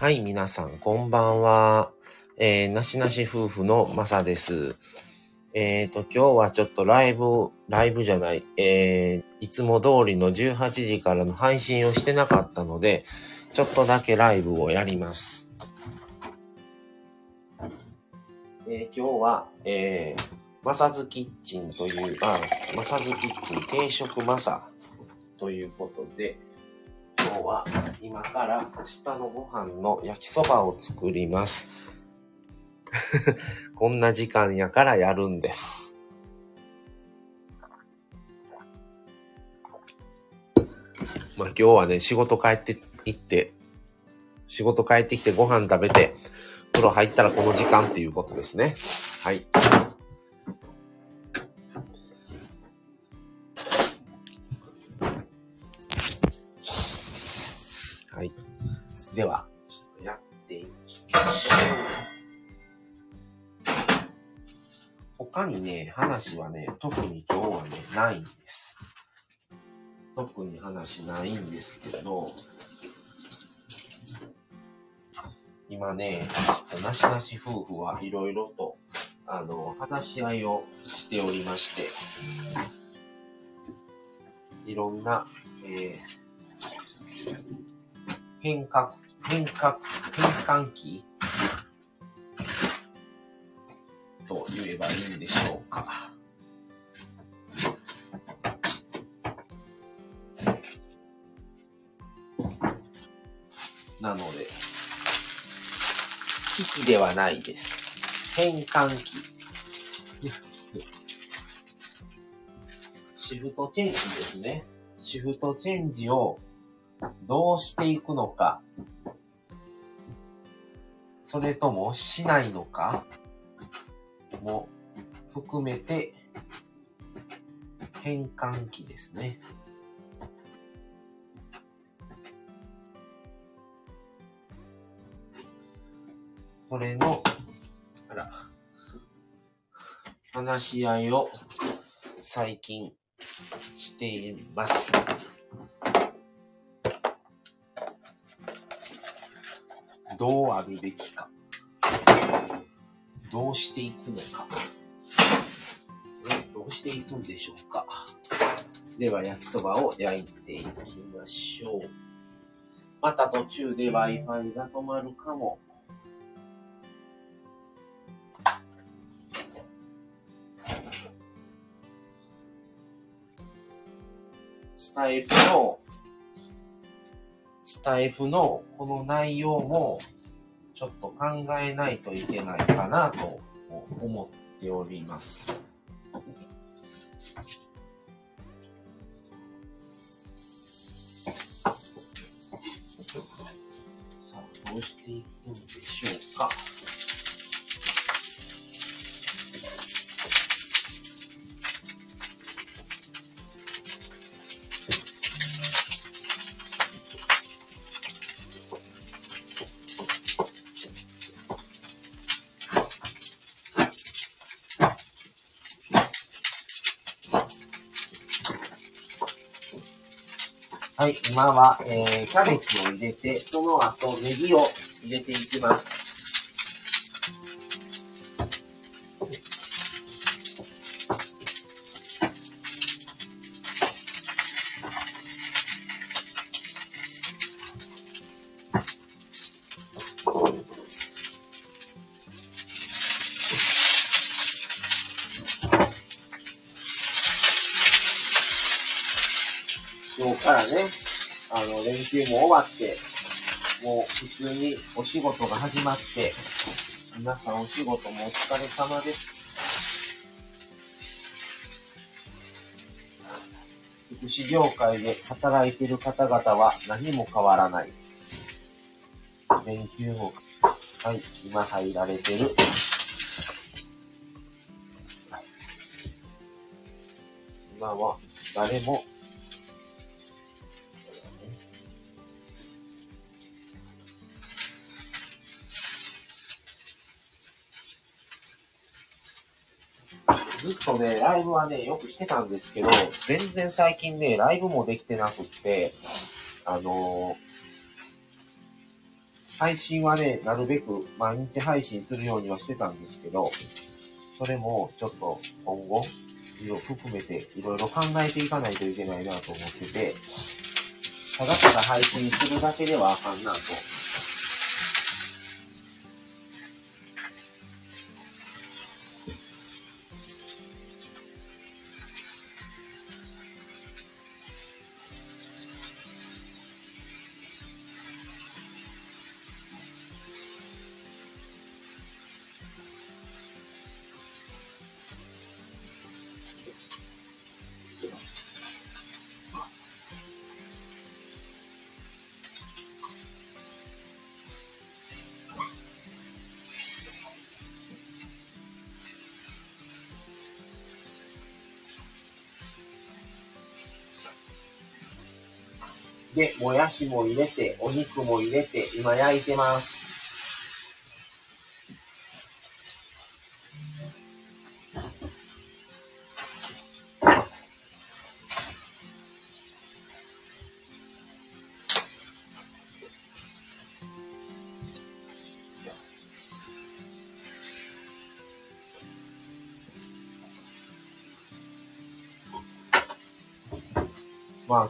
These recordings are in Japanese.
はい、皆さん、こんばんは。えー、なしなし夫婦のまさです。えっ、ー、と、今日はちょっとライブ、ライブじゃない、えー、いつも通りの18時からの配信をしてなかったので、ちょっとだけライブをやります。えー、今日は、えー、マサズキッチンという、あ、マサズキッチン定食マサということで、今日は今から明日のご飯の焼きそばを作ります。こんな時間やからやるんです。まあ今日はね、仕事帰って行って、仕事帰ってきてご飯食べて、風呂入ったらこの時間っていうことですね。はい。では、ちょっとやっていきましょう。他にね、話はね、特に今日はね、ないんです。特に話ないんですけど、今ね、ちょっとなしなし夫婦はいろいろと、あの、話し合いをしておりまして、いろんな、えー、変革、変革、変換期と言えばいいんでしょうか。なので、危機ではないです。変換期。シフトチェンジですね。シフトチェンジをどうしていくのか、それともしないのか？も含めて変換期ですね。それの、あら、話し合いを最近しています。どうあるべきか。どうしていくのか。どうしていくんでしょうか。では、焼きそばを焼いていきましょう。また途中で Wi-Fi が止まるかも。スタイフのスタイフのこの内容もちょっと考えないといけないかなと思っております。さあ、どうしていくんでしょうか。はい、今は、えー、キャベツを入れて、その後ネギを入れていきます。休も終わって、もう普通にお仕事が始まって、皆さんお仕事もお疲れ様です。福祉業界で働いている方々は何も変わらない。連休も、はい、今入られてる。今は誰もずっとね、ライブはね、よくしてたんですけど、全然最近ね、ライブもできてなくって、あのー、配信はね、なるべく毎日配信するようにはしてたんですけど、それもちょっと今後、含めていろいろ考えていかないといけないなと思ってて、ただただ配信するだけではあかんなとで、もやしも入れて、お肉も入れて、今焼いてます。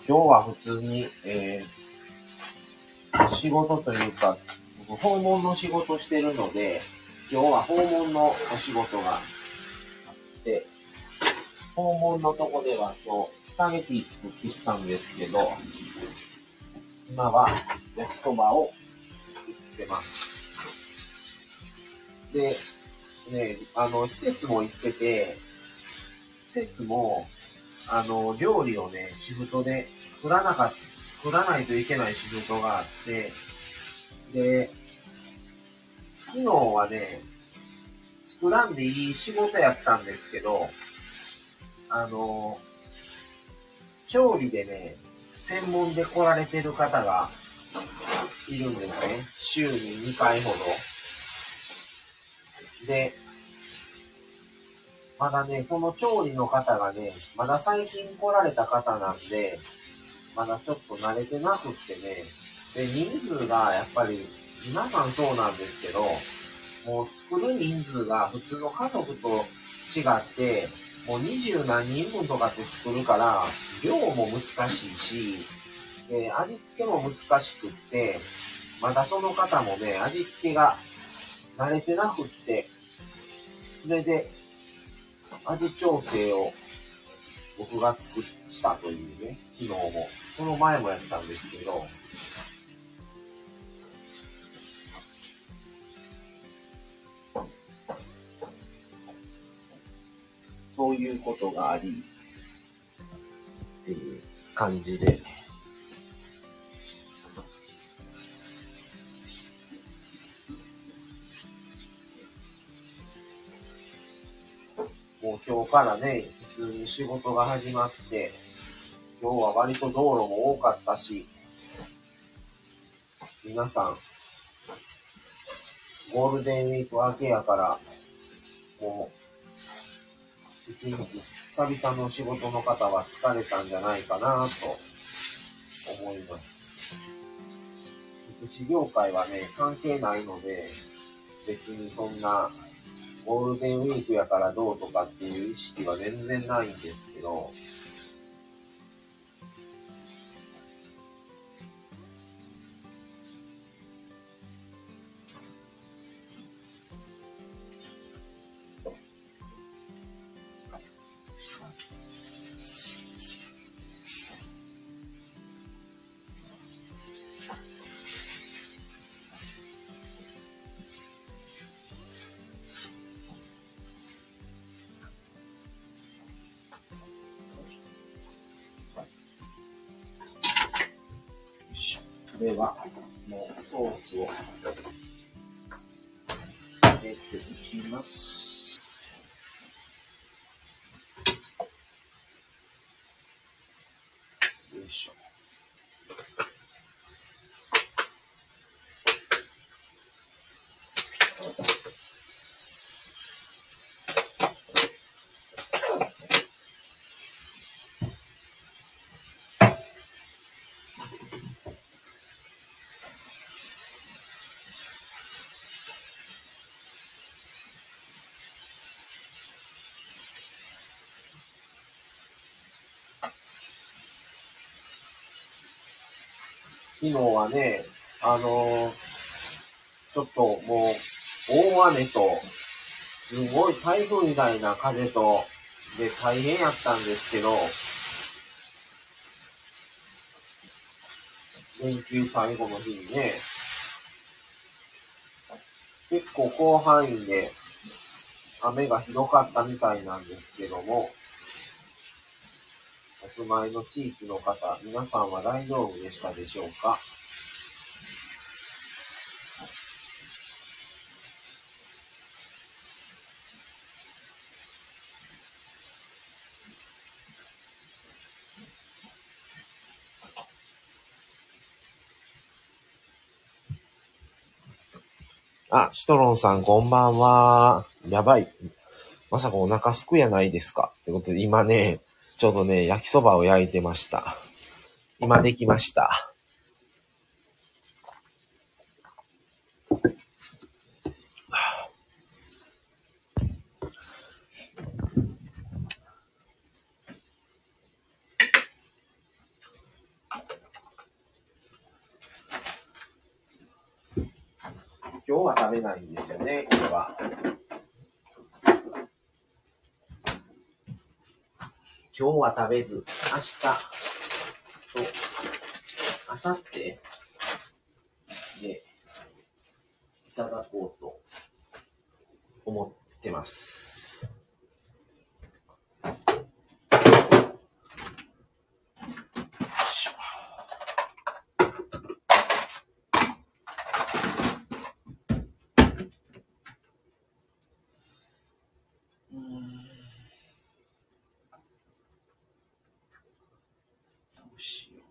今日は普通に、えー、仕事というか、僕訪問の仕事してるので、今日は訪問のお仕事があって、訪問のとこでは今日スパゲティ作ってきたんですけど、今は焼きそばを作ってます。で、ね、あの、施設も行ってて、施設も、あの、料理をね、シフトで作らなか、作らないといけないシフトがあって、で、昨日はね、作らんでいい仕事やったんですけど、あの、調理でね、専門で来られてる方がいるんですね。週に2回ほど。で、まだね、その調理の方がね、まだ最近来られた方なんで、まだちょっと慣れてなくってね、で、人数がやっぱり、皆さんそうなんですけど、もう作る人数が普通の家族と違って、もう二十何人分とかって作るから、量も難しいし、で、味付けも難しくって、まだその方もね、味付けが慣れてなくって、それで、味調整を僕が作ったというね、昨日も。その前もやったんですけど、そういうことがあり、っていう感じで、今日からね、普通に仕事が始まって、今日は割と道路も多かったし、皆さん、ゴールデンウィーク明けやから、もう、一日、久々の仕事の方は疲れたんじゃないかなと思います。福祉業界はね、関係ないので、別にそんなゴールデンウィークやからどうとかっていう意識は全然ないんですけど、昨日はね、あのーちょっともう、大雨と、すごい台風みたいな風と、で大変やったんですけど、連休最後の日にね、結構広範囲で雨がひどかったみたいなんですけども、住まいの地域の方、皆さんは大丈夫でしたでしょうか？あ、シトロンさん、こんばんは。やばい。まさかお腹すくやないですか？ってことで、今ね、ちょうどね、焼きそばを焼いてました。今できました。今日は食べないんですよね、これは。今日は食べず、明日と、明後日？で、いただこうと思ってます。よいしょうーんどうしよう。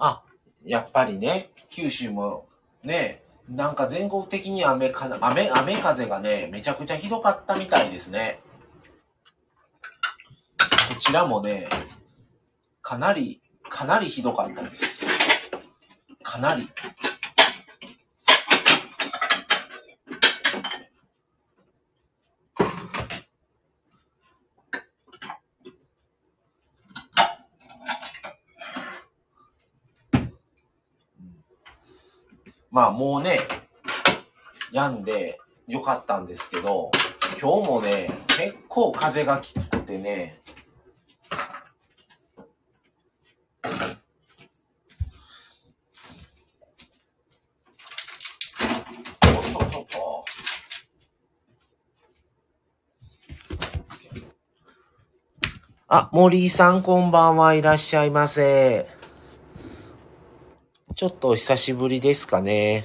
あ、やっぱりね、九州もね、なんか全国的に雨か、雨、雨風がね、めちゃくちゃひどかったみたいですね。こちらもね、かなり、かなりひどかったです。かなり。まあもうね、病んでよかったんですけど、今日もね、結構風がきつくてね、あ、森井さんこんばんはいらっしゃいませ。ちょっとお久しぶりですかね。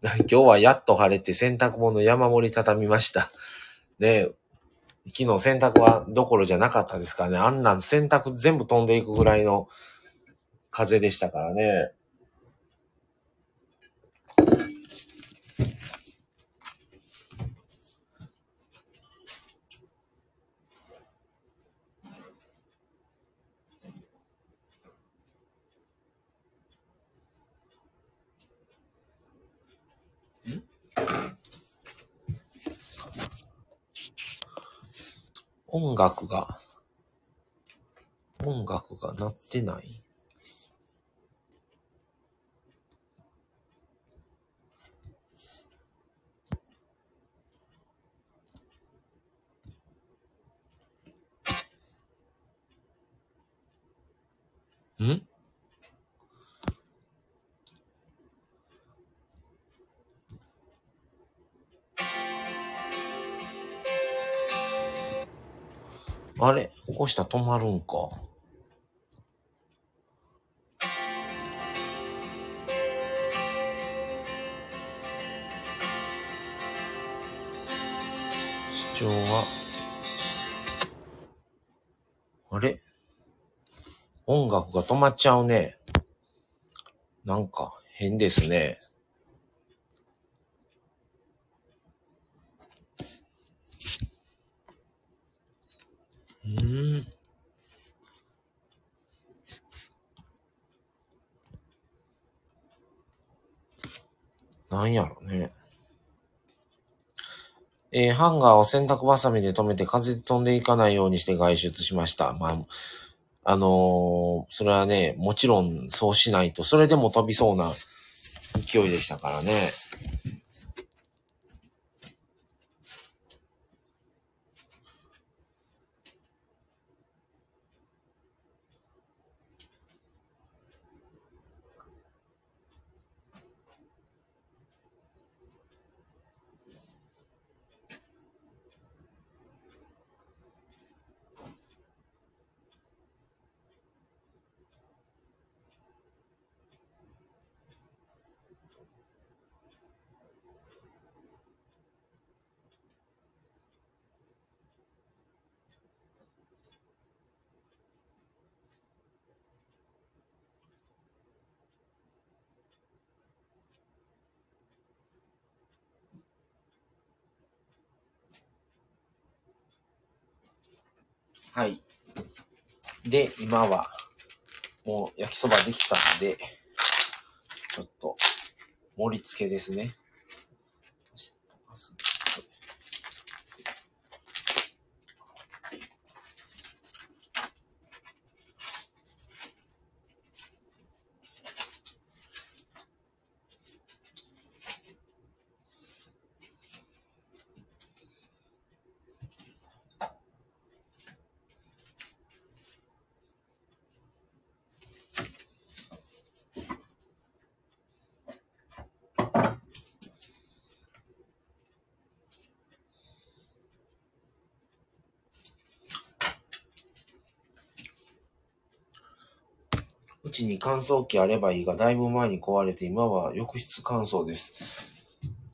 今日はやっと晴れて洗濯物山盛り畳みました。ね昨日洗濯はどころじゃなかったですかね。あんなん洗濯全部飛んでいくぐらいの風でしたからね。音楽が、音楽が鳴ってない。あれ起こしたら止まるんか。視聴は、あれ？音楽が止まっちゃうね。なんか変ですね。うーん。なんやろね。えーハンガーを洗濯バサミで止めて風で飛んでいかないようにして外出しました。まあ、あのーそれはね、もちろんそうしないと、それでも飛びそうな勢いでしたからね。はい。で、今は、もう焼きそばできたんで、ちょっと、盛り付けですね。ちに乾燥機あればいいが、だいぶ前に壊れて、今は浴室乾燥です。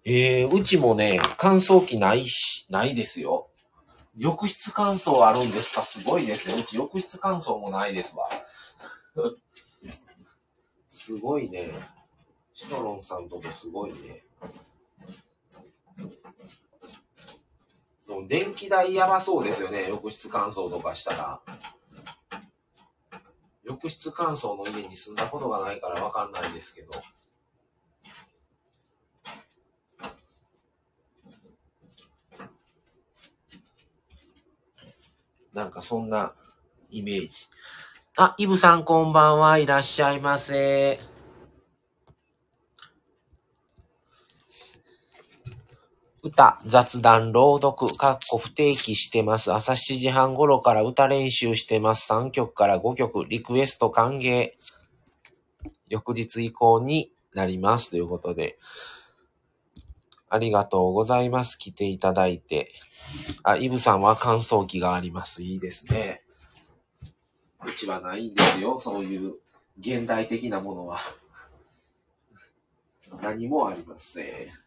えー、うちもね、乾燥機ないし、ないですよ。浴室乾燥あるんですか？すごいですね。うち浴室乾燥もないですわ。すごいね。シトロンさんとこすごいね。でも電気代やばそうですよね。浴室乾燥とかしたら。浴室乾燥の家に住んだことがないからわかんないですけど。なんかそんなイメージ。あ、イブさんこんばんはいらっしゃいませ。歌、雑談、朗読、かっこ不定期してます。朝7時半頃から歌練習してます。3曲から5曲、リクエスト歓迎。翌日以降になります。ということで。ありがとうございます。来ていただいて。あ、イブさんは乾燥機があります。いいですね。うちはないんですよ。そういう現代的なものは。何もありません。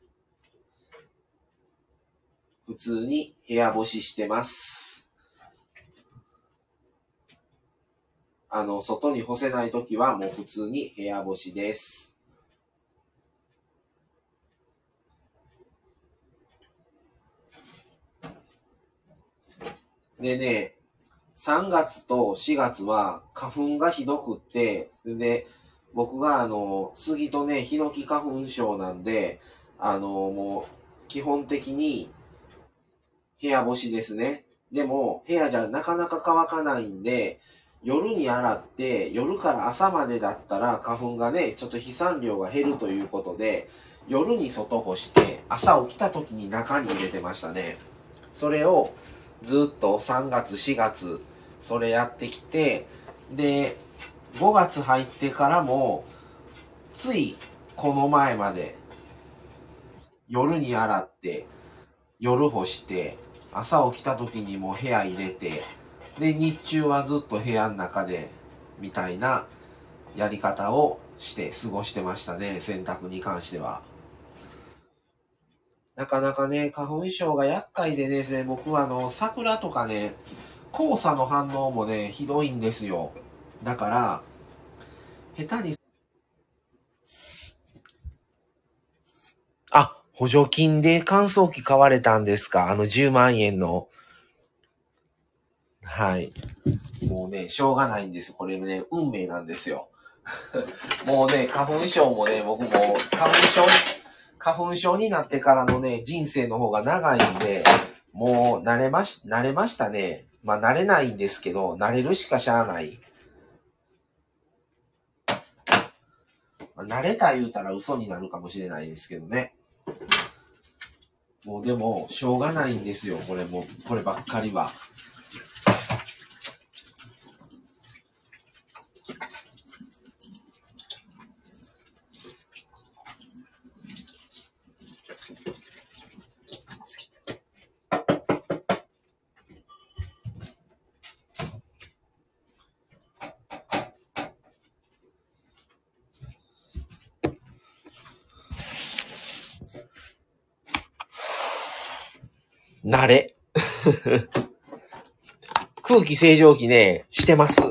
普通に部屋干ししてます。あの、外に干せないときはもう普通に部屋干しです。でね、3月と4月は花粉がひどくって、で、僕があの、杉とね、ヒノキ花粉症なんで、あの、もう、基本的に部屋干しですね。でも、部屋じゃなかなか乾かないんで、夜に洗って、夜から朝までだったら花粉がね、ちょっと飛散量が減るということで、夜に外干して、朝起きた時に中に入れてましたね。それをずっと3月、4月、それやってきて、で、5月入ってからも、ついこの前まで、夜に洗って、夜干して、朝起きた時にも部屋入れて、で、日中はずっと部屋の中で、みたいなやり方をして過ごしてましたね、洗濯に関しては。なかなかね、花粉症が厄介でですね、僕はあの、桜とかね、黄砂の反応もね、ひどいんですよ。だから、下手に、あ、補助金で乾燥機買われたんですか？あの10万円の。はい。もうね、しょうがないんです。これね、運命なんですよ。もうね、花粉症もね、僕も花粉症、花粉症になってからのね、人生の方が長いんで、もう慣れまし、慣れましたね。まあ慣れないんですけど、慣れるしかしゃあない。慣れた言うたら嘘になるかもしれないですけどね。もうでも、しょうがないんですよ、これも、こればっかりは。慣れ。空気清浄機ね、してます。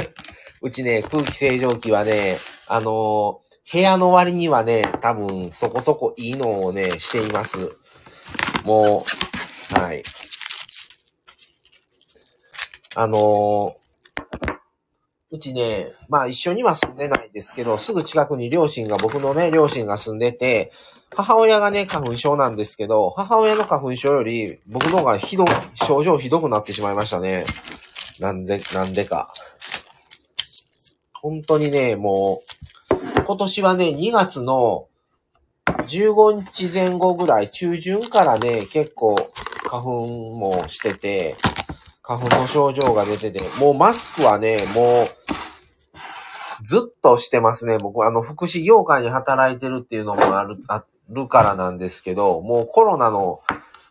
うちね、空気清浄機はね、あのー、部屋の割にはね、多分そこそこいいのをね、しています。もう、はい。あのー、うちね、まあ一緒には住んでないですけど、すぐ近くに両親が、僕のね、両親が住んでて、母親がね、花粉症なんですけど、母親の花粉症より、僕の方がひど、症状ひどくなってしまいましたね。なんで、なんでか。本当にね、もう、今年はね、2月の15日前後ぐらい、中旬からね、結構花粉もしてて、花粉の症状が出てて、もうマスクはね、もう、ずっとしてますね。僕、あの、福祉業界に働いてるっていうのもある、あっるからなんですけど、もうコロナの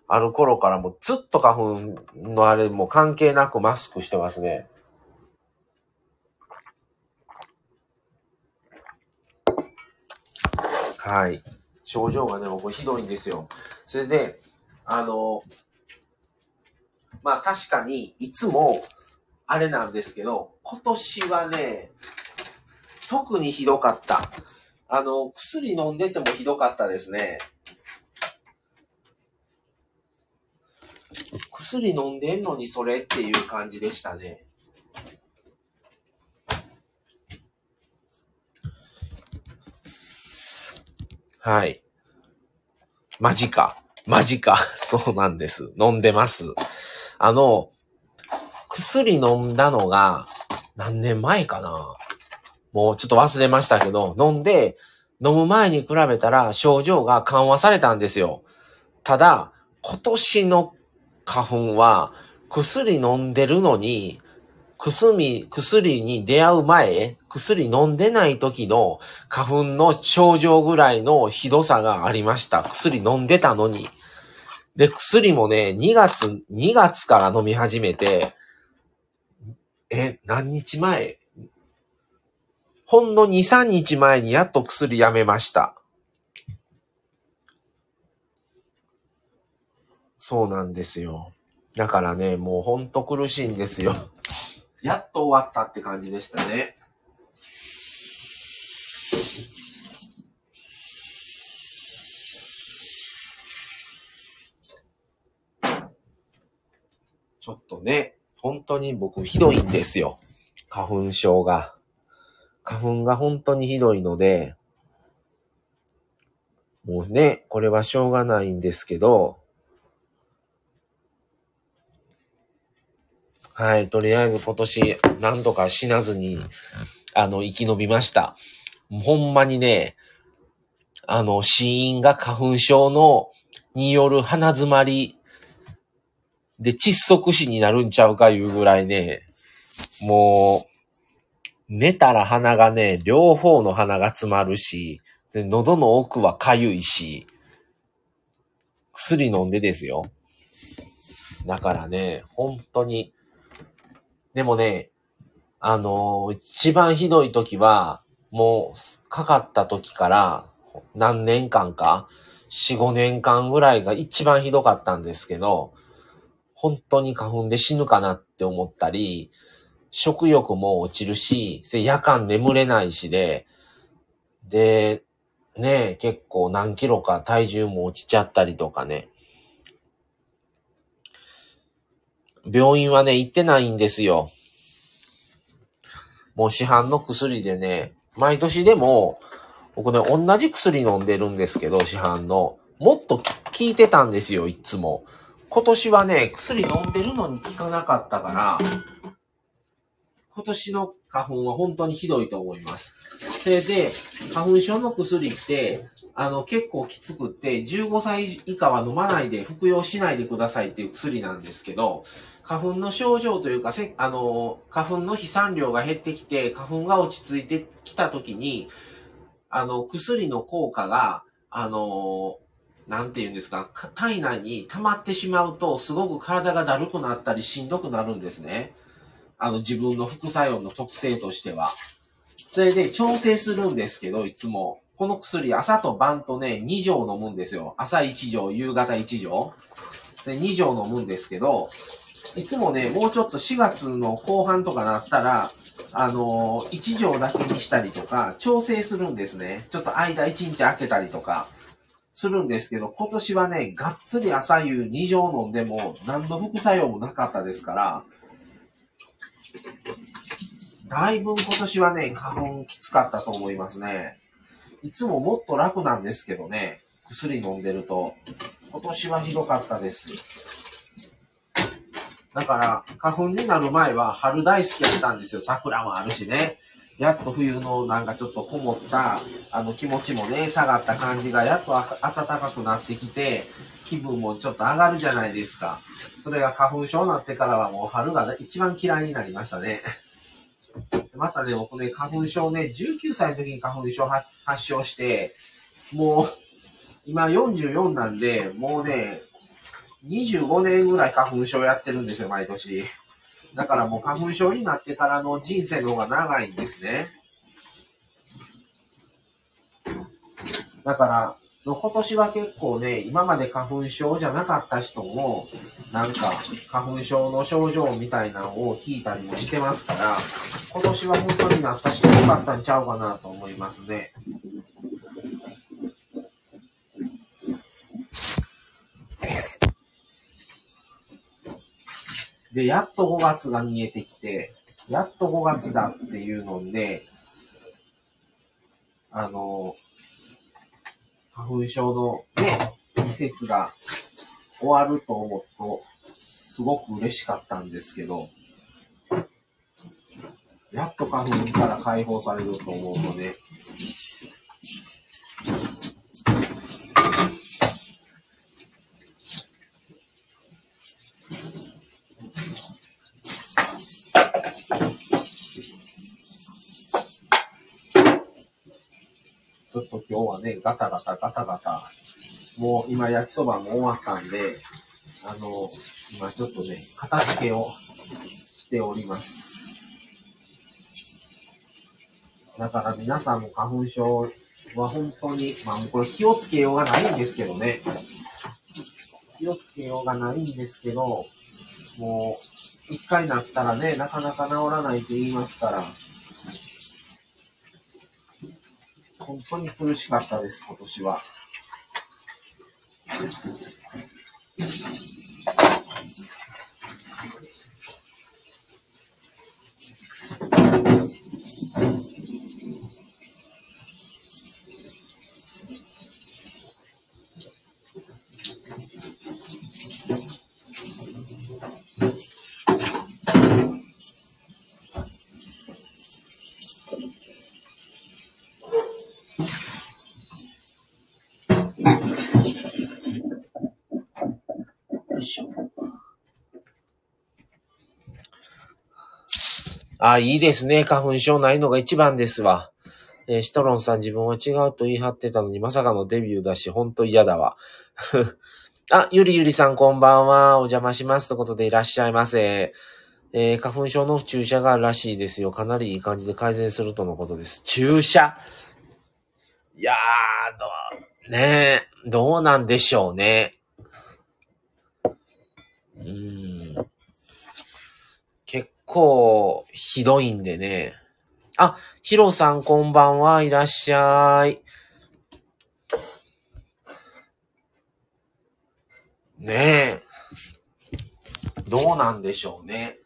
ある頃からもうずっと花粉のあれも関係なくマスクしてますね。はい。症状がね、僕ひどいんですよ。それで、あの、まあ確かにいつもあれなんですけど、今年はね、特にひどかった。あの、薬飲んでてもひどかったですね。薬飲んでんのにそれっていう感じでしたね。はい。マジか。マジか。そうなんです。飲んでます。あの、薬飲んだのが何年前かなもうちょっと忘れましたけど、飲んで、飲む前に比べたら症状が緩和されたんですよ。ただ、今年の花粉は薬飲んでるのに、薬、薬に出会う前、薬飲んでない時の花粉の症状ぐらいのひどさがありました。薬飲んでたのに。で、薬もね、2月、2月から飲み始めて、え、何日前？ほんの2、3日前にやっと薬やめました。そうなんですよ。だからね、もうほんと苦しいんですよ。やっと終わったって感じでしたね。ちょっとね、本当に僕ひどいんですよ。花粉症が。花粉が本当にひどいので、もうね、これはしょうがないんですけど、はい、とりあえず今年何とか死なずに、あの、生き延びました。ほんまにね、あの、死因が花粉症の、による鼻詰まりで窒息死になるんちゃうかいうぐらいね、もう、寝たら鼻がね、両方の鼻が詰まるし、で喉の奥はかゆいし、薬飲んでですよ。だからね、本当に。でもね、あのー、一番ひどい時は、もう、かかった時から何年間か、4、5年間ぐらいが一番ひどかったんですけど、本当に花粉で死ぬかなって思ったり、食欲も落ちるし、夜間眠れないしで、で、ね結構何キロか体重も落ちちゃったりとかね。病院はね、行ってないんですよ。もう市販の薬でね、毎年でも、僕ね、同じ薬飲んでるんですけど、市販の。もっと効いてたんですよ、いつも。今年はね、薬飲んでるのに効かなかったから、今年の花粉は本当にひどいと思います。それで、花粉症の薬って、あの、結構きつくって、15歳以下は飲まないで、服用しないでくださいっていう薬なんですけど、花粉の症状というか、せあの、花粉の飛散量が減ってきて、花粉が落ち着いてきたときに、あの、薬の効果が、あの、なんて言うんですか、体内に溜まってしまうと、すごく体がだるくなったりしんどくなるんですね。あの、自分の副作用の特性としては。それで調整するんですけど、いつも。この薬、朝と晩とね、2錠飲むんですよ。朝1錠、夕方1錠。それ2錠飲むんですけど、いつもね、もうちょっと4月の後半とかなったら、あのー、1錠だけにしたりとか、調整するんですね。ちょっと間1日空けたりとか、するんですけど、今年はね、がっつり朝夕2錠飲んでも、何の副作用もなかったですから、だいぶ今年はね、花粉きつかったと思いますね。いつももっと楽なんですけどね、薬飲んでると。今年はひどかったです。だから、花粉になる前は春大好きやったんですよ。桜もあるしね。やっと冬のなんかちょっとこもった、あの気持ちもね、下がった感じがやっと暖かくなってきて、気分もちょっと上がるじゃないですか。それが花粉症になってからはもう春が一番嫌いになりましたね。またね、僕ね、花粉症ね、19歳の時に花粉症発症して、もう、今44なんで、もうね、25年ぐらい花粉症やってるんですよ、毎年。だからもう花粉症になってからの人生の方が長いんですね。だから、今年は結構ね、今まで花粉症じゃなかった人も、なんか花粉症の症状みたいなのを聞いたりもしてますから、今年は本当になった人多かったんちゃうかなと思いますね。で、やっと5月が見えてきて、やっと5月だっていうので、あの、花粉症のね、季節が終わると思うと、すごく嬉しかったんですけど、やっと花粉から解放されると思うとね、ちょね、ガタガタガタガタ、もう今焼きそばも終わったんで、あの、今ちょっとね、片付けをしております。だから皆さんも花粉症は本当に、まあこれ気をつけようがないんですけどね。気をつけようがないんですけど、もう、一回なったらね、なかなか治らないと言いますから、本当に苦しかったです、今年は。あ、いいですね。花粉症ないのが一番ですわ。えー、シトロンさん自分は違うと言い張ってたのに、まさかのデビューだし、ほんと嫌だわ。あ、ゆりゆりさんこんばんは。お邪魔します。ということでいらっしゃいませ。えー、花粉症の注射があるらしいですよ。かなりいい感じで改善するとのことです。注射いやー、どう、ね、どうなんでしょうね。うん。構ひどいんでね。あ、ヒロさんこんばんはいらっしゃい。ねえ。どうなんでしょうね。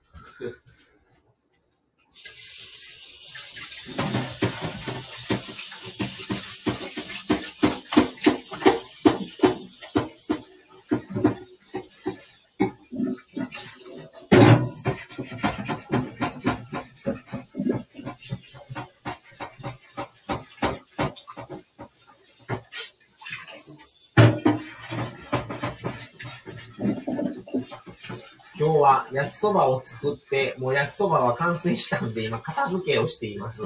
は焼きそばを作って、もう焼きそばは完成したんで、今片付けをしています。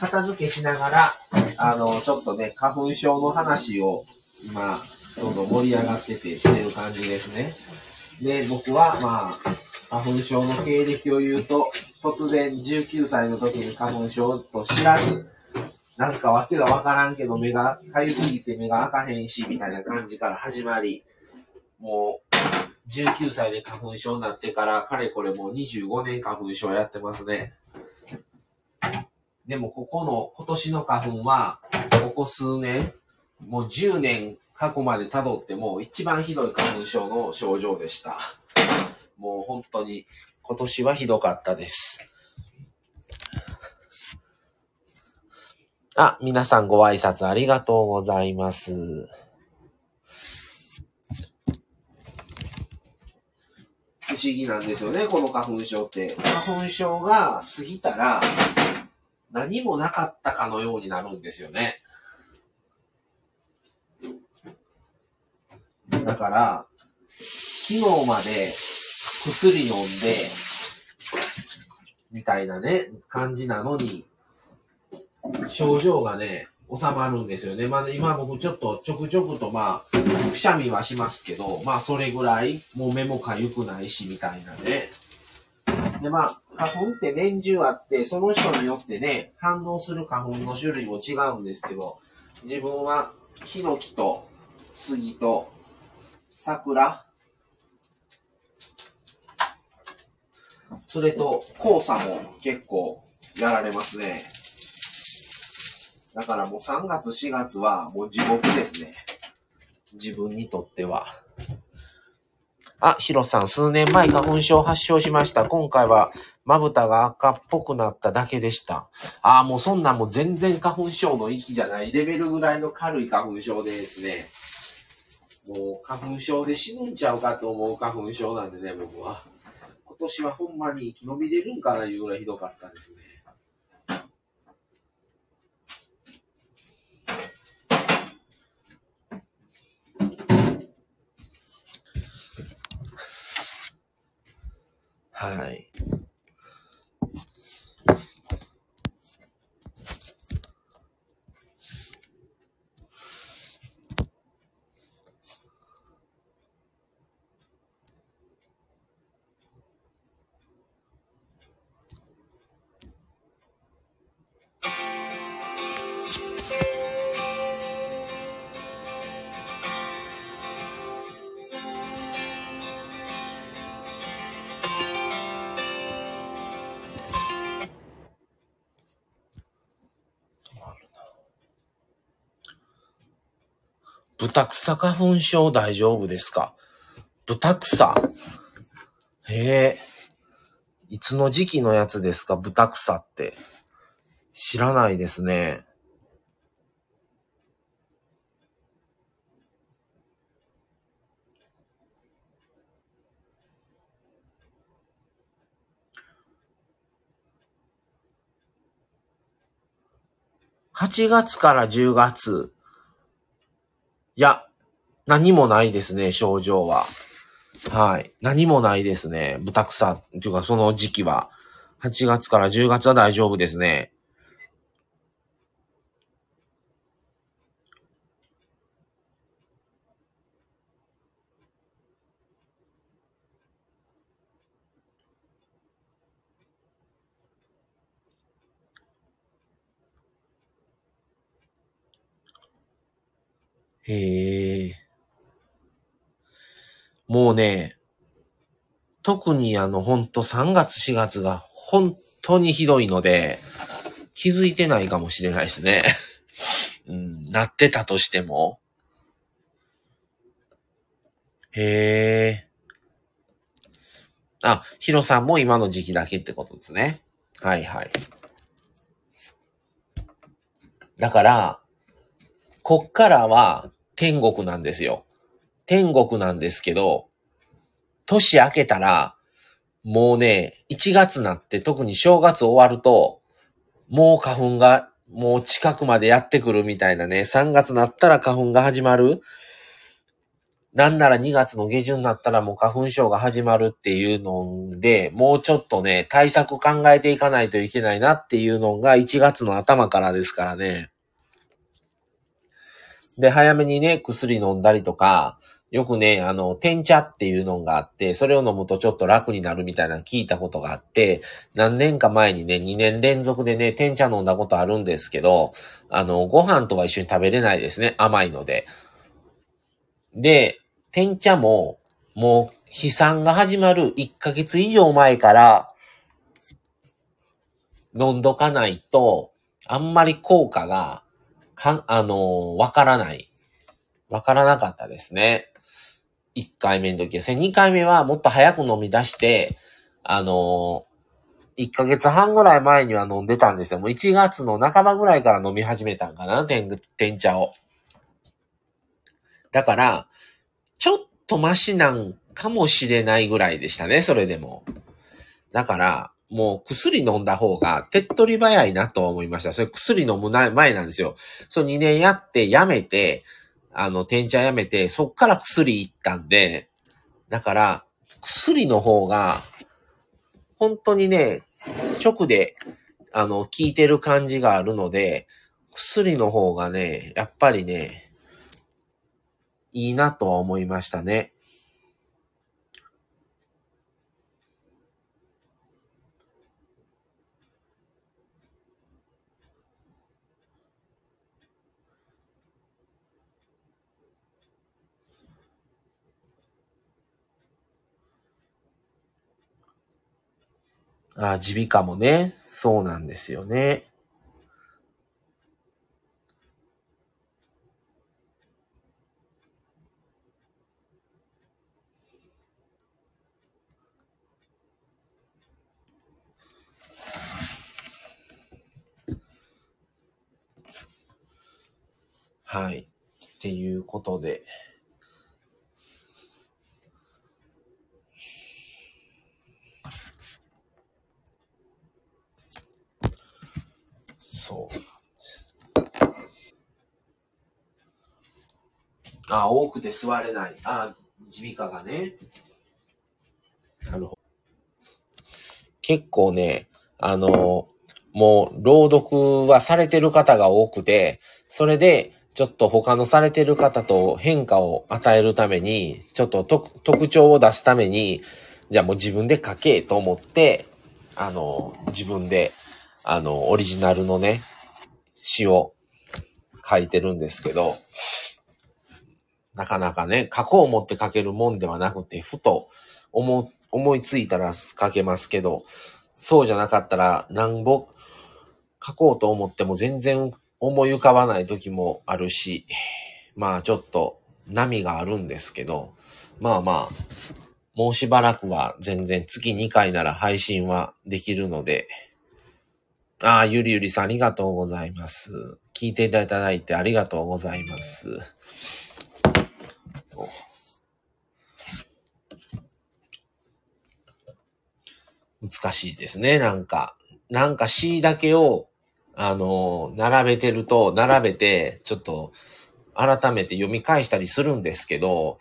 片付けしながら、あの、ちょっとね、花粉症の話を今、どんどん盛り上がっててしてる感じですね。で、僕は、まあ、花粉症の経歴を言うと、突然19歳の時に花粉症と知らず、なんかわけがわからんけど目がかゆすぎて目が開かへんし、みたいな感じから始まり、もう、19歳で花粉症になってから、かれこれもう25年花粉症やってますね。でも、ここの、今年の花粉は、ここ数年、もう10年過去まで辿っても一番ひどい花粉症の症状でした。もう本当に今年はひどかったです。あ、皆さんご挨拶ありがとうございます。不思議なんですよね、この花粉症って。花粉症が過ぎたら何もなかったかのようになるんですよね。だから、昨日まで薬飲んで、みたいなね、感じなのに、症状がね、収まるんですよね。まあ、今僕ちょっとちょくちょくとまあ、くしゃみはしますけど、まあそれぐらい、もう目もかゆくないし、みたいなね。で、まあ、花粉って年中あって、その人によってね、反応する花粉の種類も違うんですけど、自分はヒノキと杉と桜、それと黄砂も結構やられますね。だからもう3月4月はもう地獄ですね。自分にとっては。あ、ヒロさん、数年前花粉症発症しました。今回はまぶたが赤っぽくなっただけでした。ああ、もうそんなんもう全然花粉症の域じゃないレベルぐらいの軽い花粉症ですね。もう花粉症で死ぬんちゃうかと思う花粉症なんでね、僕は。今年はほんまに生き延びれるんかないうぐらいひどかったですね。はい。豚草花粉症大丈夫ですか？豚草へえ。いつの時期のやつですか？豚草って。知らないですね。8月から10月。いや、何もないですね、症状は。はい。何もないですね。豚草っていうかその時期は。8月から10月は大丈夫ですね。へえ。もうね、特にあの、ほんと3月4月が本当にひどいので、気づいてないかもしれないですね。うん、なってたとしても。へえ。あ、ヒロさんも今の時期だけってことですね。はいはい。だから、こっからは天国なんですよ。天国なんですけど、年明けたら、もうね、1月なって特に正月終わると、もう花粉がもう近くまでやってくるみたいなね、3月なったら花粉が始まる。なんなら2月の下旬になったらもう花粉症が始まるっていうので、もうちょっとね、対策考えていかないといけないなっていうのが1月の頭からですからね。で、早めにね、薬飲んだりとか、よくね、あの、天茶っていうのがあって、それを飲むとちょっと楽になるみたいな聞いたことがあって、何年か前にね、2年連続でね、天茶飲んだことあるんですけど、あの、ご飯とは一緒に食べれないですね。甘いので。で、天茶も、もう、飛散が始まる1ヶ月以上前から、飲んどかないと、あんまり効果が、か、あのわからない。わからなかったですね。1回目の時は。2回目はもっと早く飲み出して、あの1ヶ月半ぐらい前には飲んでたんですよ。もう1月の半ばぐらいから飲み始めたんかな、天、天茶を。だから、ちょっとマシなんかもしれないぐらいでしたね、それでも。だから、もう薬飲んだ方が手っ取り早いなと思いました。それ薬飲む前なんですよ。その2年やってやめて、あの、天茶やめて、そっから薬行ったんで、だから、薬の方が、本当にね、直で、あの、効いてる感じがあるので、薬の方がね、やっぱりね、いいなとは思いましたね。あ、耳鼻科もね、そうなんですよね。はい。っていうことで。そう。あ、多くて座れない。あ、耳鼻科がね。なるほど。結構ね、あの、もう朗読はされてる方が多くて、それでちょっと他のされてる方と変化を与えるために、ちょっと特徴を出すために、じゃあもう自分で書けと思って、あの、自分で、あの、オリジナルのね、詩を書いてるんですけど、なかなかね、書こう思って書けるもんではなくて、ふと思、思いついたら書けますけど、そうじゃなかったら、なんぼ書こうと思っても全然思い浮かばない時もあるし、まあちょっと波があるんですけど、まあまあ、もうしばらくは全然月2回なら配信はできるので、ああ、ゆりゆりさんありがとうございます。聞いていただいてありがとうございます。難しいですね、なんか。なんか詩だけをあの、並べてると、並べて、ちょっと、改めて読み返したりするんですけど、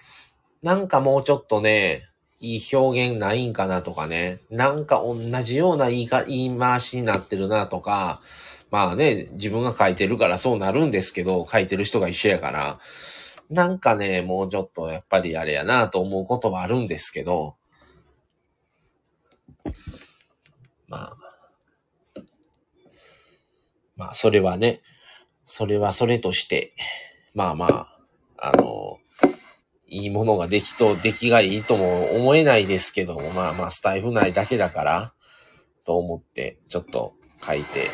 なんかもうちょっとね、いい表現ないんかなとかね、なんか同じような言いか言い回しになってるなとか、まあね、自分が書いてるからそうなるんですけど、書いてる人が一緒やから、なんかね、もうちょっとやっぱりあれやなと思うことはあるんですけど、まあ、まあ、それはね、それはそれとして、まあまあ、あの、いいものができと、出来がいいとも思えないですけども、まあまあ、スタイフ内だけだから、と思って、ちょっと書いて、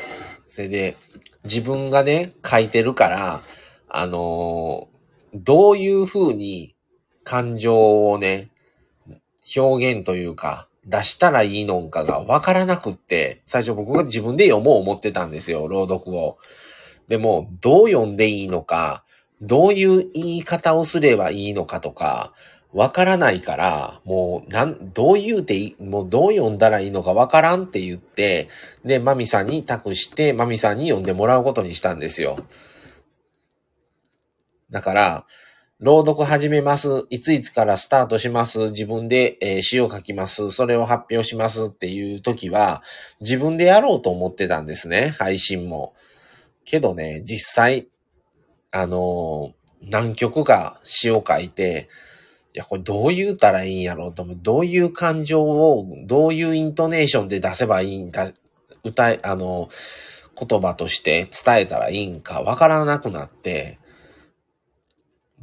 それで、自分がね、書いてるから、あのどういう風に感情をね、表現というか、出したらいいのかがわからなくって、最初僕が自分で読もう思ってたんですよ、朗読を。でも、どう読んでいいのか、どういう言い方をすればいいのかとか、わからないから、もう、なん、どう言うていい、もうどう読んだらいいのかわからんって言って、で、マミさんに託して、マミさんに読んでもらうことにしたんですよ。だから、朗読始めます。いついつからスタートします。自分で、えー、詩を書きます。それを発表しますっていう時は、自分でやろうと思ってたんですね。配信も。けどね、実際、あのー、何曲か詩を書いて、いや、これどう言うたらいいんやろうと思う。どういう感情を、どういうイントネーションで出せばいいんだ、歌い、あの、言葉として伝えたらいいんかわからなくなって、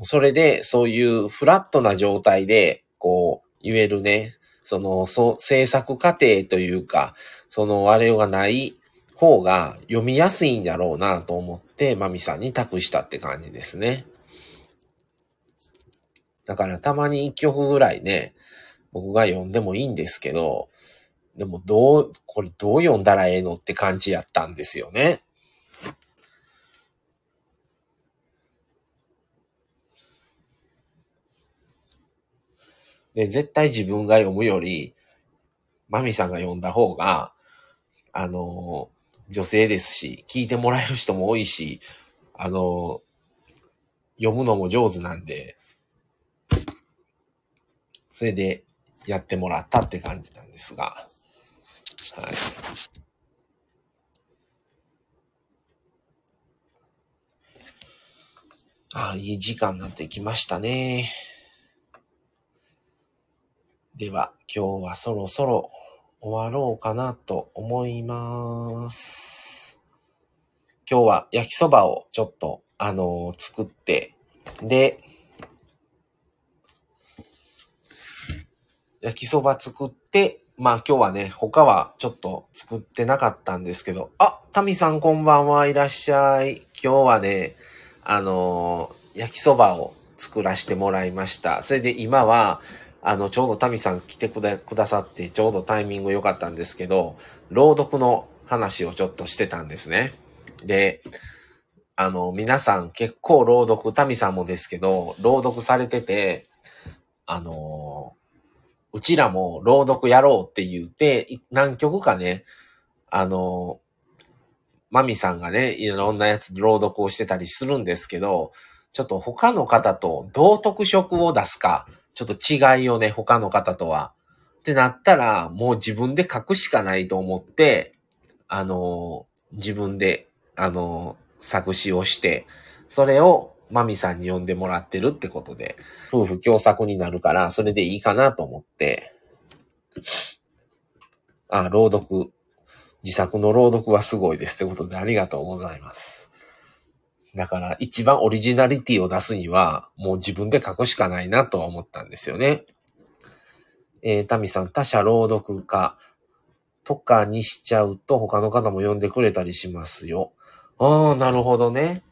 それで、そういうフラットな状態で、こう、言えるね、その、そ、制作過程というか、その、あれがない方が読みやすいんだろうなと思って、マミさんに託したって感じですね。だからたまに一曲ぐらいね、僕が読んでもいいんですけど、でもどう、これどう読んだらええのって感じやったんですよね。で、絶対自分が読むより、マミさんが読んだ方が、あの、女性ですし、聞いてもらえる人も多いし、あの、読むのも上手なんで、それでやってもらったって感じなんですが、はい。ああ、いい時間になってきましたね。では、今日はそろそろ終わろうかなと思います。今日は焼きそばをちょっと、あのー、作って、で、焼きそば作って、まあ今日はね、他はちょっと作ってなかったんですけど、あ、タミさんこんばんはいらっしゃい。今日はね、あのー、焼きそばを作らせてもらいました。それで今は、あの、ちょうどタミさん来てくださって、ちょうどタイミング良かったんですけど、朗読の話をちょっとしてたんですね。で、あの、皆さん結構朗読、タミさんもですけど、朗読されてて、あの、うちらも朗読やろうって言って、何曲かね、あの、マミさんがね、いろんなやつ朗読をしてたりするんですけど、ちょっと他の方とどう特色を出すか、ちょっと違いをね、他の方とは。ってなったら、もう自分で書くしかないと思って、あのー、自分で、あのー、作詞をして、それをマミさんに読んでもらってるってことで、夫婦共作になるから、それでいいかなと思って、あ、朗読、自作の朗読はすごいですってことでありがとうございます。だから一番オリジナリティを出すには、もう自分で書くしかないなとは思ったんですよね。えー、タミさん、他者朗読家とかにしちゃうと他の方も読んでくれたりしますよ。ああ、なるほどね。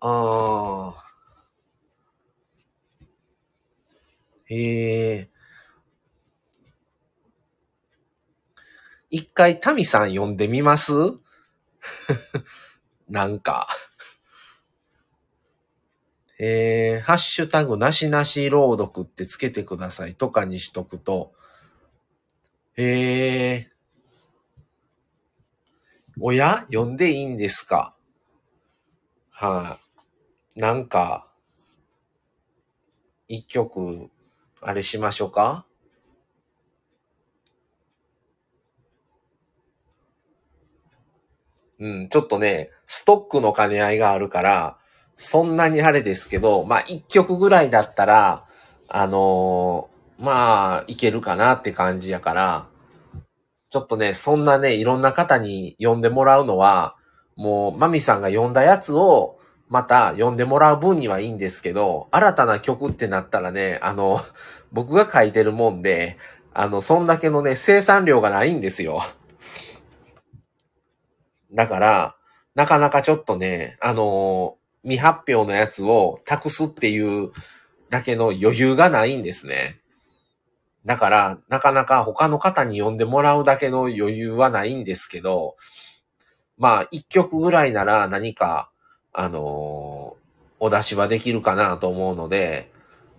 ああ。へえ。一回タミさん読んでみます？なんか。えー、ハッシュタグなしなし朗読ってつけてくださいとかにしとくと、えー、おや？読んでいいんですか？はい、なんか、一曲、あれしましょうか？うん、ちょっとね、ストックの兼ね合いがあるから、そんなにあれですけど、まあ、一曲ぐらいだったら、あのー、まあ、いけるかなって感じやから、ちょっとね、そんなね、いろんな方に読んでもらうのは、もう、マミさんが読んだやつを、また読んでもらう分にはいいんですけど、新たな曲ってなったらね、あの、僕が書いてるもんで、あの、そんだけのね、生産量がないんですよ。だから、なかなかちょっとね、あのー、未発表のやつを託すっていうだけの余裕がないんですね。だから、なかなか他の方に読んでもらうだけの余裕はないんですけど、まあ、一曲ぐらいなら何か、あのー、お出しはできるかなと思うので、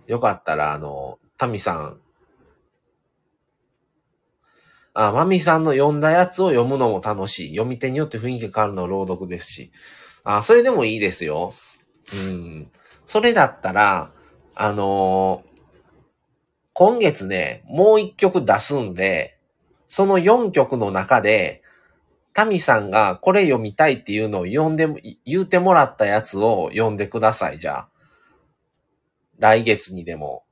よかったら、あの、タミさん、あ、マミさんの読んだやつを読むのも楽しい。読み手によって雰囲気変わるの朗読ですし。あ、それでもいいですよ。うん。それだったら、あのー今月ね、もう一曲出すんで、その4曲の中で、タミさんがこれ読みたいっていうのを読んで、言うてもらったやつを読んでください、じゃあ。来月にでも。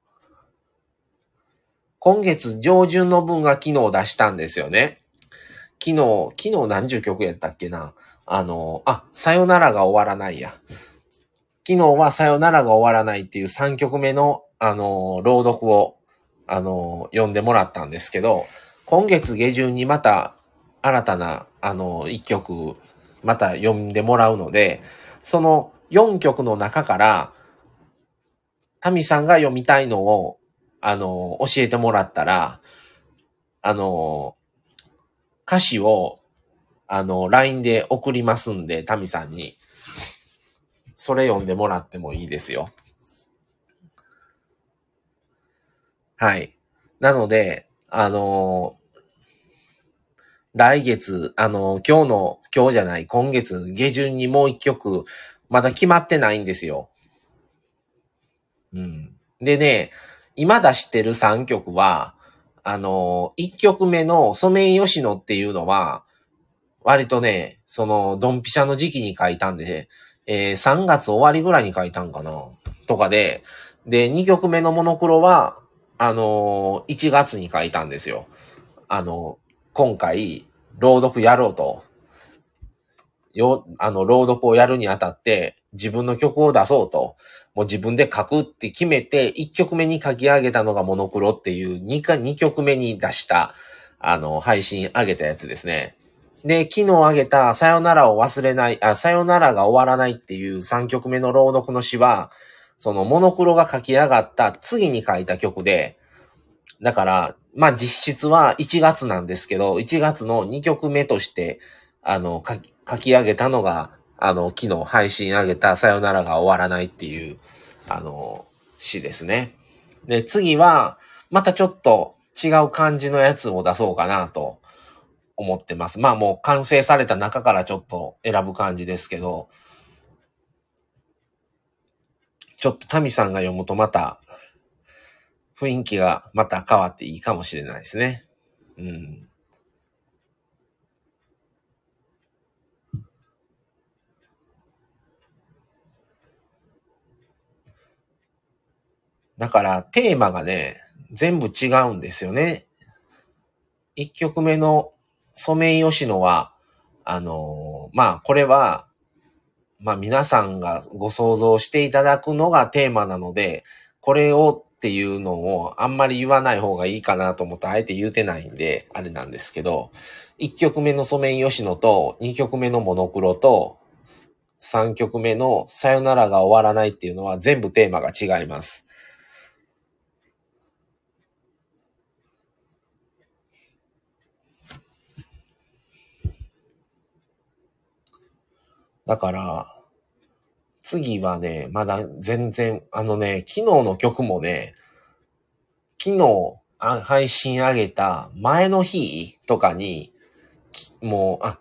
今月上旬の分が昨日出したんですよね。昨日、昨日何十曲やったっけな。あの、あ、さよならが終わらないや。昨日はさよならが終わらないっていう3曲目の、あの、朗読を、あの、読んでもらったんですけど、今月下旬にまた新たな、あの、1曲、また読んでもらうので、その4曲の中から、タミさんが読みたいのを、あの、教えてもらったら、あの、歌詞を、あの、LINE で送りますんで、タミさんに。それ読んでもらってもいいですよ。はい。なので、あの来月、あの今日の、今日じゃない、今月下旬にもう一曲、まだ決まってないんですよ。うん。でね、今出してる3曲は、あの1曲目のソメイヨシノっていうのは、割とね、その、ドンピシャの時期に書いたんで、えー3月終わりぐらいに書いたんかなとかで、で、2曲目のモノクロは、あのー1月に書いたんですよ。あの、今回、朗読やろうと。よ、あの、朗読をやるにあたって、自分の曲を出そうと。もう自分で書くって決めて、1曲目に書き上げたのがモノクロっていう2か、2曲目に出した、あの、配信上げたやつですね。で、昨日上げた、さよならを忘れない、あ、さよならが終わらないっていう3曲目の朗読の詩は、そのモノクロが書き上がった次に書いた曲で、だから、まあ実質は1月なんですけど、1月の2曲目として、あの、書き書き上げたのが、あの、昨日配信上げたさよならが終わらないっていう、あの、詩ですね。で、次は、またちょっと違う感じのやつを出そうかなと思ってます。まあもう完成された中からちょっと選ぶ感じですけど、ちょっとタミさんが読むとまた、雰囲気がまた変わっていいかもしれないですね。うん。だからテーマがね、全部違うんですよね。一曲目のソメイヨシノは、あのーまあこれは、まあ皆さんがご想像していただくのがテーマなので、これをっていうのをあんまり言わない方がいいかなと思ってあえて言うてないんで、あれなんですけど、1曲目のソメイヨシノと2曲目のモノクロと3曲目のさよならが終わらないっていうのは全部テーマが違います。だから、次はね、まだ全然、あのね、昨日の曲もね、昨日あ配信上げた前の日とかに、もう、あ、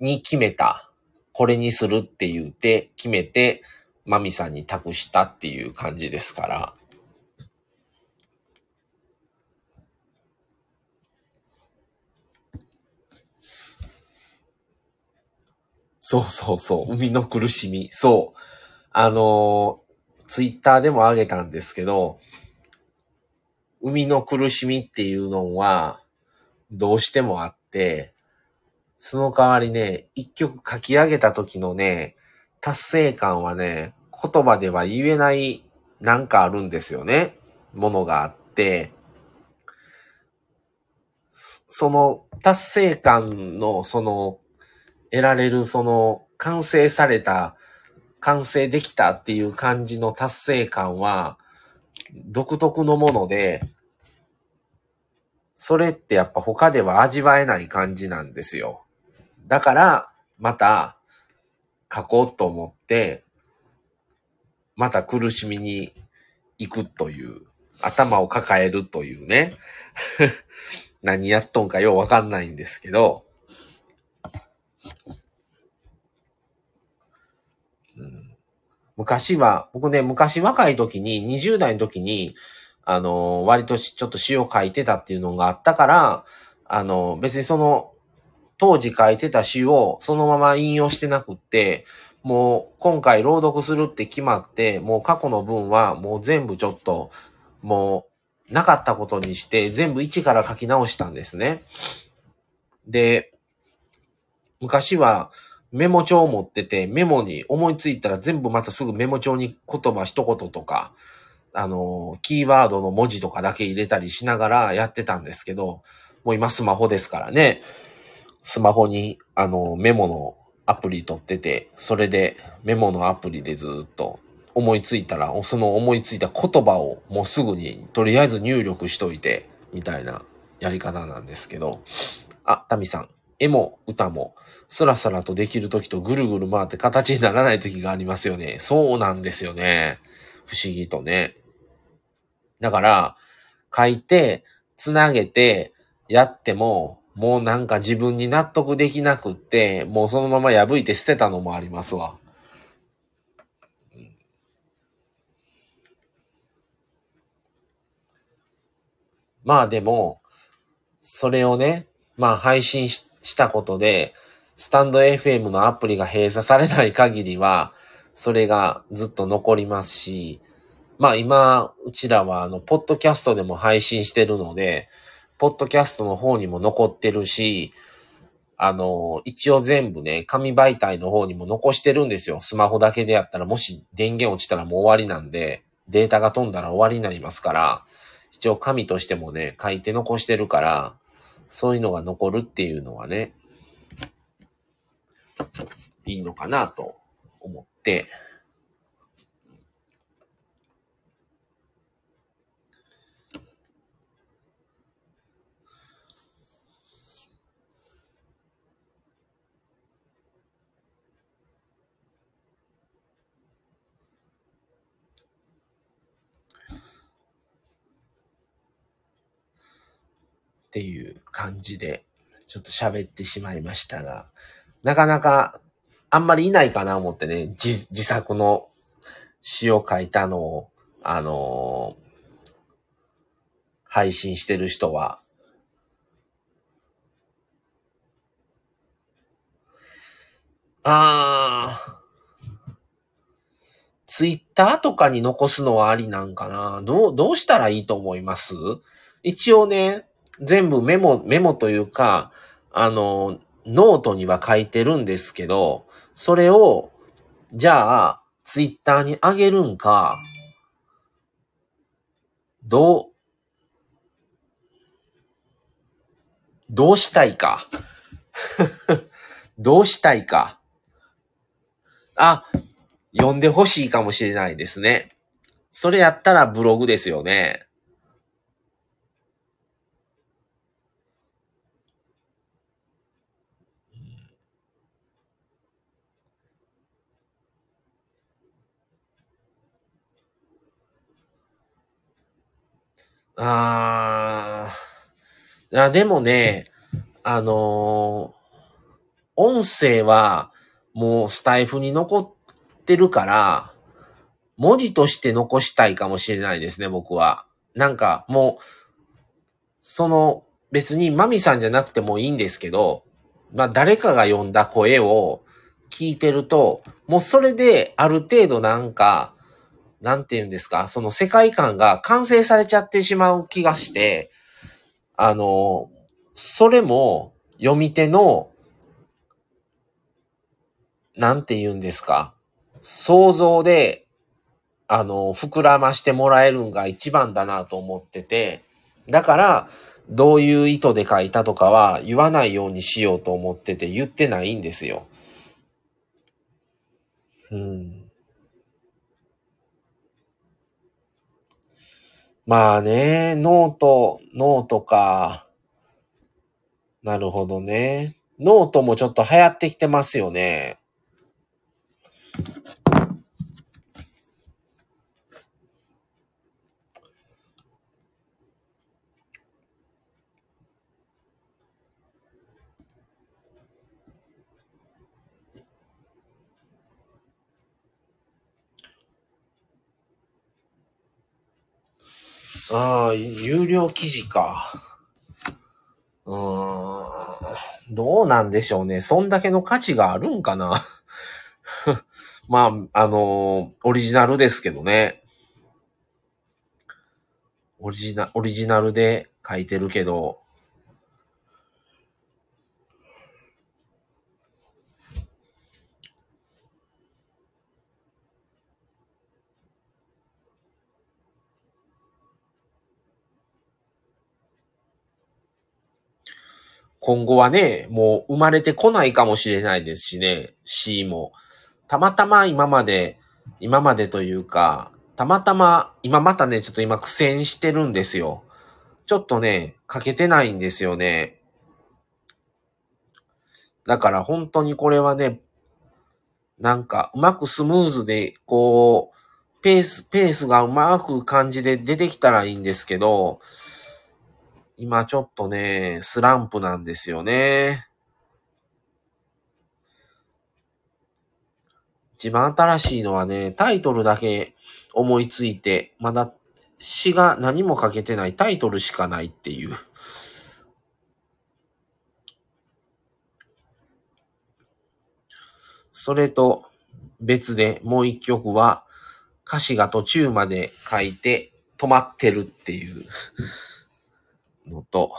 に決めた。これにするって言って、決めて、マミさんに託したっていう感じですから。そうそうそう。海の苦しみ。そう。あのーツイッターでも上げたんですけど、海の苦しみっていうのは、どうしてもあって、その代わりね、一曲書き上げた時のね、達成感はね、言葉では言えない、なんかあるんですよね。ものがあって、その達成感の、その、得られる、その、完成された、完成できたっていう感じの達成感は、独特のもので、それってやっぱ他では味わえない感じなんですよ。だから、また、書こうと思って、また苦しみに行くという、頭を抱えるというね。何やっとんかようわかんないんですけど、うん昔は、僕ね、昔若い時に、20代の時に、あの、割とちょっと詩を書いてたっていうのがあったから、あの、別にその、当時書いてた詩をそのまま引用してなくって、もう今回朗読するって決まって、もう過去の文はもう全部ちょっと、もうなかったことにして全部一から書き直したんですね。で、昔はメモ帳を持ってて、メモに思いついたら全部またすぐメモ帳に言葉一言とか、あの、キーワードの文字とかだけ入れたりしながらやってたんですけど、もう今スマホですからね、スマホにあのメモのアプリ取ってて、それでメモのアプリでずっと思いついたら、その思いついた言葉をもうすぐにとりあえず入力しといて、みたいなやり方なんですけど、あ、タミさん、絵も歌もスラスラとできる時とぐるぐる回って形にならない時がありますよね。そうなんですよね。不思議とね。だから、書いて、つなげて、やっても、もうなんか自分に納得できなくって、もうそのまま破いて捨てたのもありますわ。まあでも、それをね、まあ配信したことで、スタンド FM のアプリが閉鎖されない限りは、それがずっと残りますし、まあ今、うちらはあの、ポッドキャストでも配信してるので、ポッドキャストの方にも残ってるし、あの、一応全部ね、紙媒体の方にも残してるんですよ。スマホだけでやったら、もし電源落ちたらもう終わりなんで、データが飛んだら終わりになりますから、一応紙としてもね、書いて残してるから、そういうのが残るっていうのはね、いいのかなと思って、っていう感じで、ちょっと喋ってしまいましたが、なかなか、あんまりいないかな思ってね、自自作の詩を書いたのを、あのー、配信してる人は。あー、ツイッターとかに残すのはありなんかな。どう、どうしたらいいと思います？一応ね、全部メモ、メモというか、あの、ノートには書いてるんですけど、それを、じゃあ、ツイッターにあげるんか、どう、どうしたいか。どうしたいか。あ、読んでほしいかもしれないですね。それやったらブログですよね。ああ、いや、でもね、あのー、音声はもうスタイフに残ってるから、文字として残したいかもしれないですね、僕は。なんかもう、その別にマミさんじゃなくてもいいんですけど、まあ誰かが読んだ声を聞いてると、もうそれである程度なんか、なんて言うんですか、その世界観が完成されちゃってしまう気がして、あの、それも読み手の、なんて言うんですか、想像で、あの、膨らましてもらえるんが一番だなと思ってて、だから、どういう意図で書いたとかは言わないようにしようと思ってて言ってないんですよ。うん。まあね、ノート、ノートか。なるほどね。ノートもちょっと流行ってきてますよね。ああ、有料記事か。うーん。どうなんでしょうね。そんだけの価値があるんかな。まあ、あのーオリジナルですけどね。オリジナ、オリジナルで書いてるけど、今後はね、もう生まれてこないかもしれないですしね、C も。たまたま今まで、今までというか、たまたま、今またね、ちょっと今苦戦してるんですよ。ちょっとね、書けてないんですよね。だから本当にこれはね、なんかうまくスムーズで、こう、ペース、ペースがうまく感じで出てきたらいいんですけど、今ちょっとね、スランプなんですよね。一番新しいのはね、タイトルだけ思いついて、まだ詩が何も書けてないタイトルしかないっていう。それと別でもう一曲は歌詞が途中まで書いて止まってるっていうのと、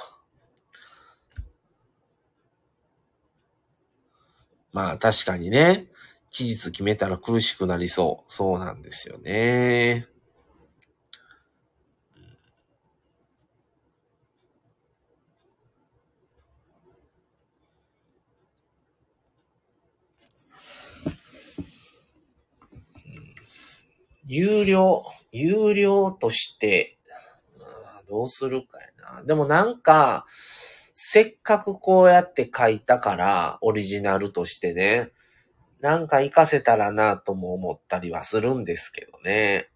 まあ確かにね、期日決めたら苦しくなりそう。そうなんですよね。有料、有料として、どうするかやな。でもなんか、せっかくこうやって書いたから、オリジナルとしてね、なんか活かせたらなとも思ったりはするんですけどね。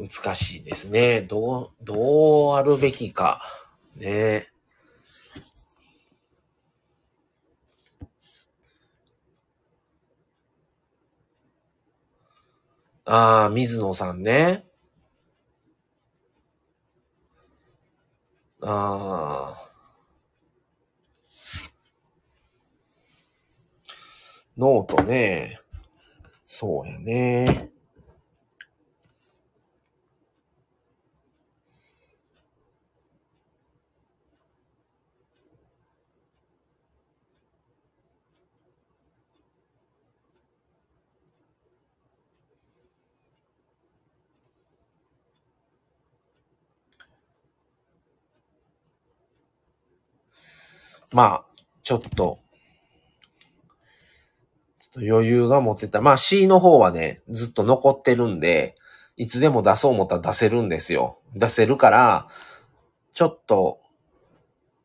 難しいですね。どう、どうあるべきか。ね。ああ、水野さんね。ああ。ノートね。そうやね。まあ、ちょっと、ちょっと余裕が持ってた。まあ C の方はね、ずっと残ってるんで、いつでも出そう思ったら出せるんですよ。出せるから、ちょっと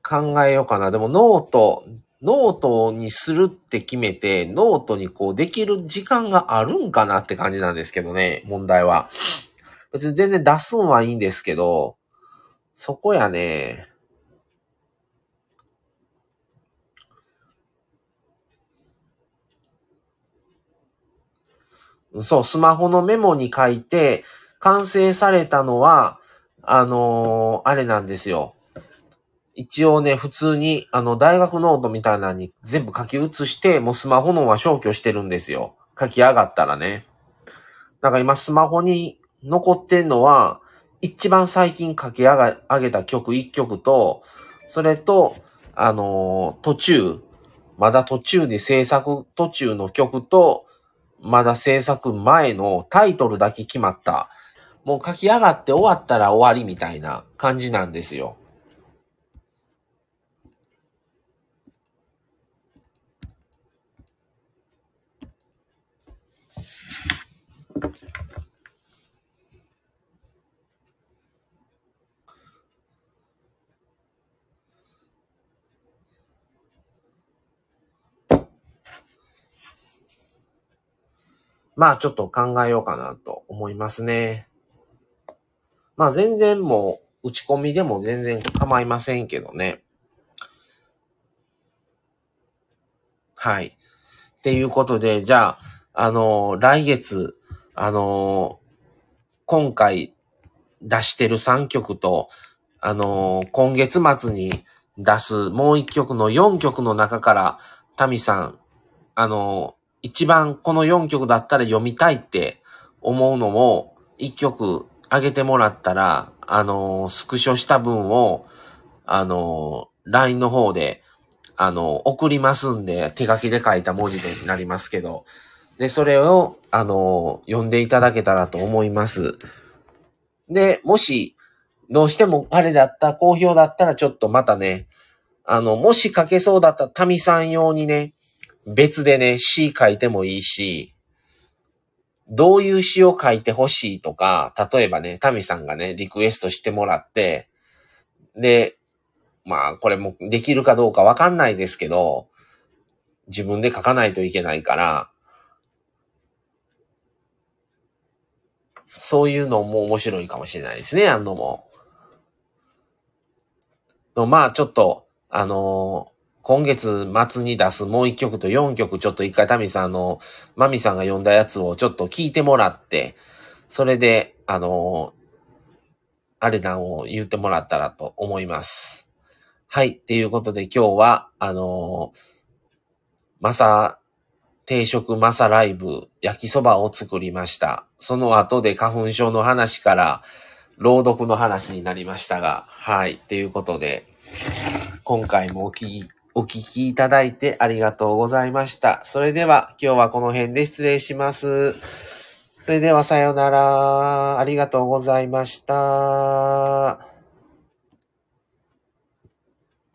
考えようかな。でもノート、ノートにするって決めて、ノートにこうできる時間があるんかなって感じなんですけどね、問題は。別に全然出すんはいいんですけど、そこやね。そう、スマホのメモに書いて、完成されたのは、あのーあれなんですよ。一応ね、普通に、あの、大学ノートみたいなのに全部書き写して、もうスマホのは消去してるんですよ。書き上がったらね。だから今スマホに残ってんのは、一番最近書き上が上げた曲一曲と、それと、あのー途中、まだ途中に制作途中の曲と、まだ制作前のタイトルだけ決まった。もう書き上がって終わったら終わりみたいな感じなんですよ。まあちょっと考えようかなと思いますね。まあ全然もう、打ち込みでも全然構いませんけどね。はい。っていうことで、じゃあ、あのー、来月、あのー、今回出してる3曲と、あのー、今月末に出すもう1曲の4曲の中から、タミさん、あの一番この4曲だったら読みたいって思うのも、1曲あげてもらったら、あのスクショした分を、あの LINE の方で、あの、送りますんで、手書きで書いた文字になりますけど、で、それを、あの、読んでいただけたらと思います。で、もし、どうしてもあれだった、好評だったらちょっとまたね、あの、もし書けそうだったら、タミさん用にね、別でね、詩書いてもいいし、どういう詩を書いてほしいとか、例えばね、タミさんがね、リクエストしてもらって、で、まあ、これもできるかどうかわかんないですけど、自分で書かないといけないから、そういうのも面白いかもしれないですね、あんのも。のまあ、ちょっと、あのー、今月末に出すもう一曲と四曲、ちょっと一回タミさんの、マミさんが読んだやつをちょっと聞いてもらって、それで、あの、あれなんを言ってもらったらと思います。はい。っていうことで今日は、あのー、まさ、定食マサライブ、焼きそばを作りました。その後で花粉症の話から、朗読の話になりましたが、はい。っていうことで、今回もお聞き、お聞きいただいてありがとうございました。それでは今日はこの辺で失礼します。それではさようなら。ありがとうございました。